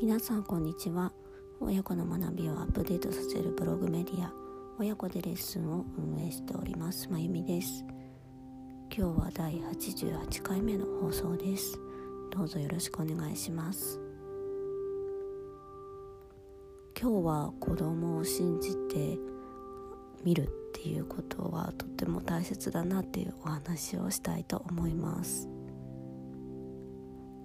皆さんこんにちは。親子の学びをアップデートさせるブログメディア親子でレッスンを運営しておりますまゆみです。今日は第88回目の放送です。どうぞよろしくお願いします。今日は子供を信じて見るっていうことはとっても大切だなっていうお話をしたいと思います。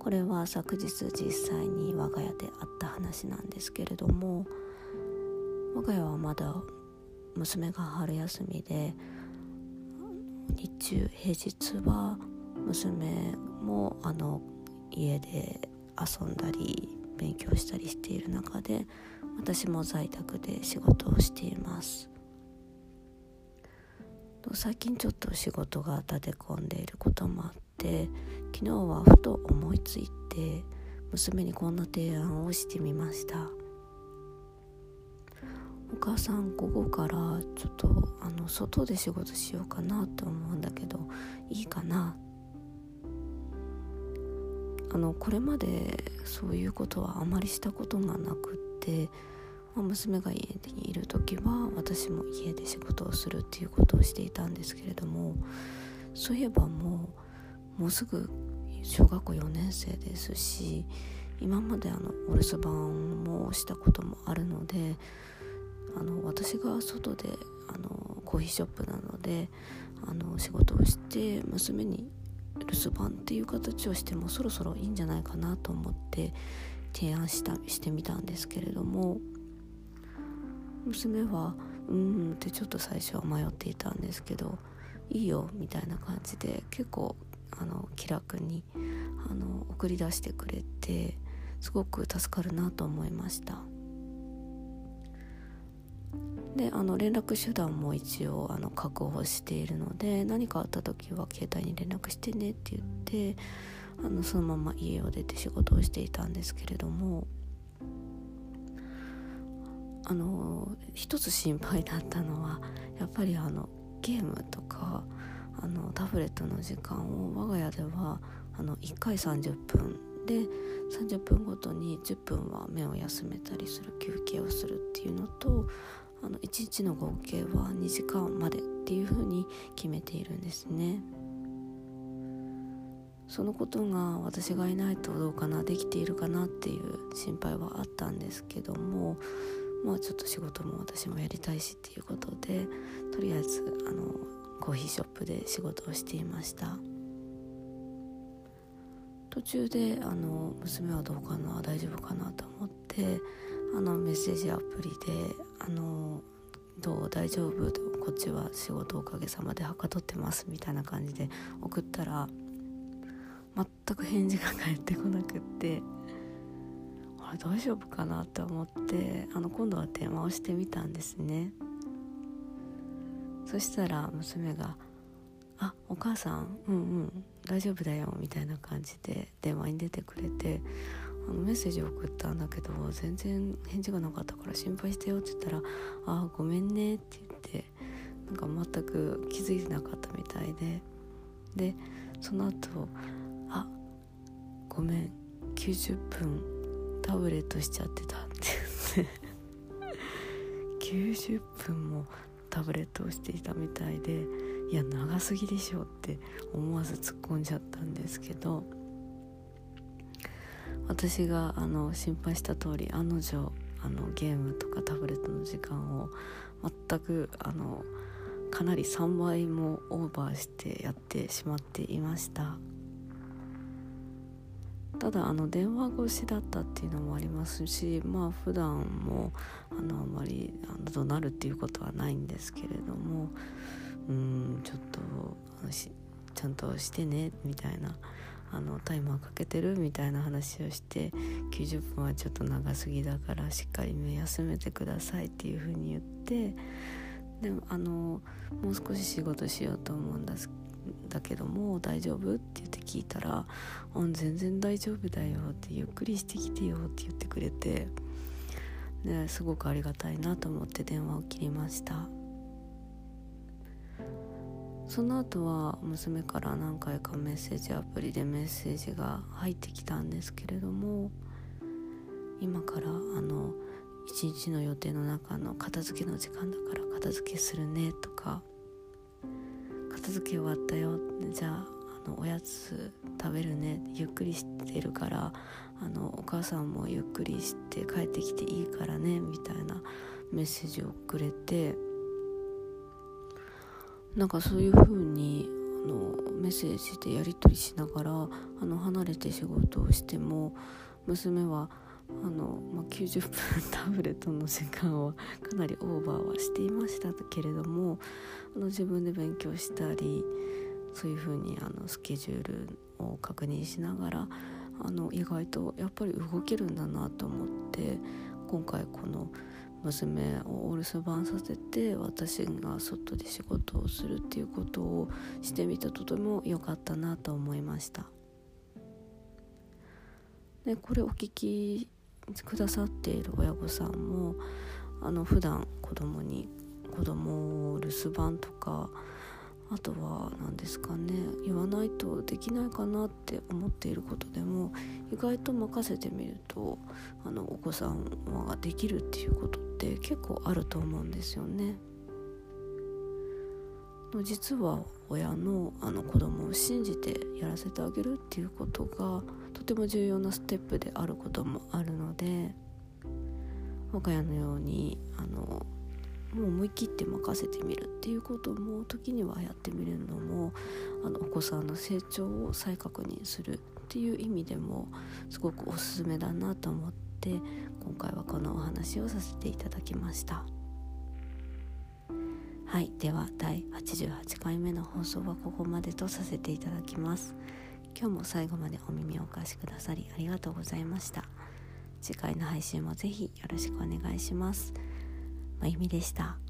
これは昨日実際に我が家であった話なんですけれども我が家はまだ娘が春休みで日中平日は娘もあの家で遊んだり勉強したりしている中で私も在宅で仕事をしています。最近ちょっと仕事が立て込んでいることもあって昨日はふと思いついて娘にこんな提案をしてみました。お母さん午後からちょっとあの外で仕事しようかなと思うんだけどいいかな？あのこれまでそういうことはあまりしたことがなくってまあ、娘が家にいる時は私も家で仕事をするっていうことをしていたんですけれどもそういえばもうもうすぐ小学校4年生ですし今まであのお留守番もしたこともあるのであの私が外であのコーヒーショップなのであの仕事をして娘に留守番っていう形をしてもそろそろいいんじゃないかなと思って提案したしてみたんですけれども娘は「うん」ってちょっと最初は迷っていたんですけど「いいよ」みたいな感じで結構あの気楽にあの送り出してくれてすごく助かるなと思いました。であの連絡手段も一応あの確保しているので何かあった時は携帯に連絡してねって言ってあのそのまま家を出て仕事をしていたんですけれどもあの一つ心配だったのはやっぱりあのゲームとかあのタブレットの時間を我が家ではあの1回30分で30分ごとに10分は目を休めたりする休憩をするっていうのとあの1日の合計は2時間までっていうふうに決めているんですね。そのことが私がいないとどうかなできているかなっていう心配はあったんですけどもまあちょっと仕事も私もやりたいしっていうことでとりあえずあのコーヒーショップで仕事をしていました途中であの娘はどうかな大丈夫かなと思ってあのメッセージアプリで「あのどう大丈夫?」こっちは仕事おかげさまではかどってますみたいな感じで送ったら全く返事が返ってこなくってあれ大丈夫かなと思ってあの今度は電話をしてみたんですねそしたら娘が「あお母さんうんうん大丈夫だよ」みたいな感じで電話に出てくれてあのメッセージを送ったんだけど全然返事がなかったから心配してよって言ったら「あごめんね」って言ってなんか全く気づいてなかったみたいで。でその後あごめん90分タブレットしちゃってたって言って。90分もタブレットをしていたみたいでいや長すぎでしょって思わず突っ込んじゃったんですけど私があの心配した通り案の定あのゲームとかタブレットの時間を全くあのかなり3倍もオーバーしてやってしまっていました。ただあの電話越しだったっていうのもありますしまあ普段もあのあまりあの怒鳴るっていうことはないんですけれどもうんちょっとあのちゃんとしてねみたいなあのタイマーかけてるみたいな話をして90分はちょっと長すぎだからしっかり目休めてくださいっていうふうに言ってでもあのもう少し仕事しようと思うんですだけども大丈夫?」って言って聞いたら「うん全然大丈夫だよ」って「ゆっくりしてきてよ」って言ってくれてですごくありがたいなと思って電話を切りましたその後は娘から何回かメッセージアプリでメッセージが入ってきたんですけれども今からあの一日の予定の中の片付けの時間だから片付けするねとか片付け終わったよ。じゃああのおやつ食べるね。ゆっくりしてるからあのお母さんもゆっくりして帰ってきていいからねみたいなメッセージをくれて。なんかそういう風にあのメッセージでやり取りしながらあの離れて仕事をしても娘はあの、まあ、90分 タブレットの時間はかなりオーバーはしていましたけれどもあの自分で勉強したりそういうふうにあのスケジュールを確認しながらあの意外とやっぱり動けるんだなと思って今回この娘をお留守番させて私が外で仕事をするっていうことをしてみたとても良かったなと思いました。でこれお聞きくださっている親御さんもあの普段子供に子供を留守番とかあとは何ですかね言わないとできないかなって思っていることでも意外と任せてみるとあのお子さんができるっていうことって結構あると思うんですよね。実は親のあの子供を信じてやらせてあげるっていうことがとても重要なステップであることもあるので我が家のようにあのもう思い切って任せてみるっていうことも時にはやってみるのもあのお子さんの成長を再確認するっていう意味でもすごくおすすめだなと思って今回はこのお話をさせていただきました。はいでは第88回目の放送はここまでとさせていただきます。今日も最後までお耳をお貸しくださりありがとうございました次回の配信もぜひよろしくお願いしますまゆみでした。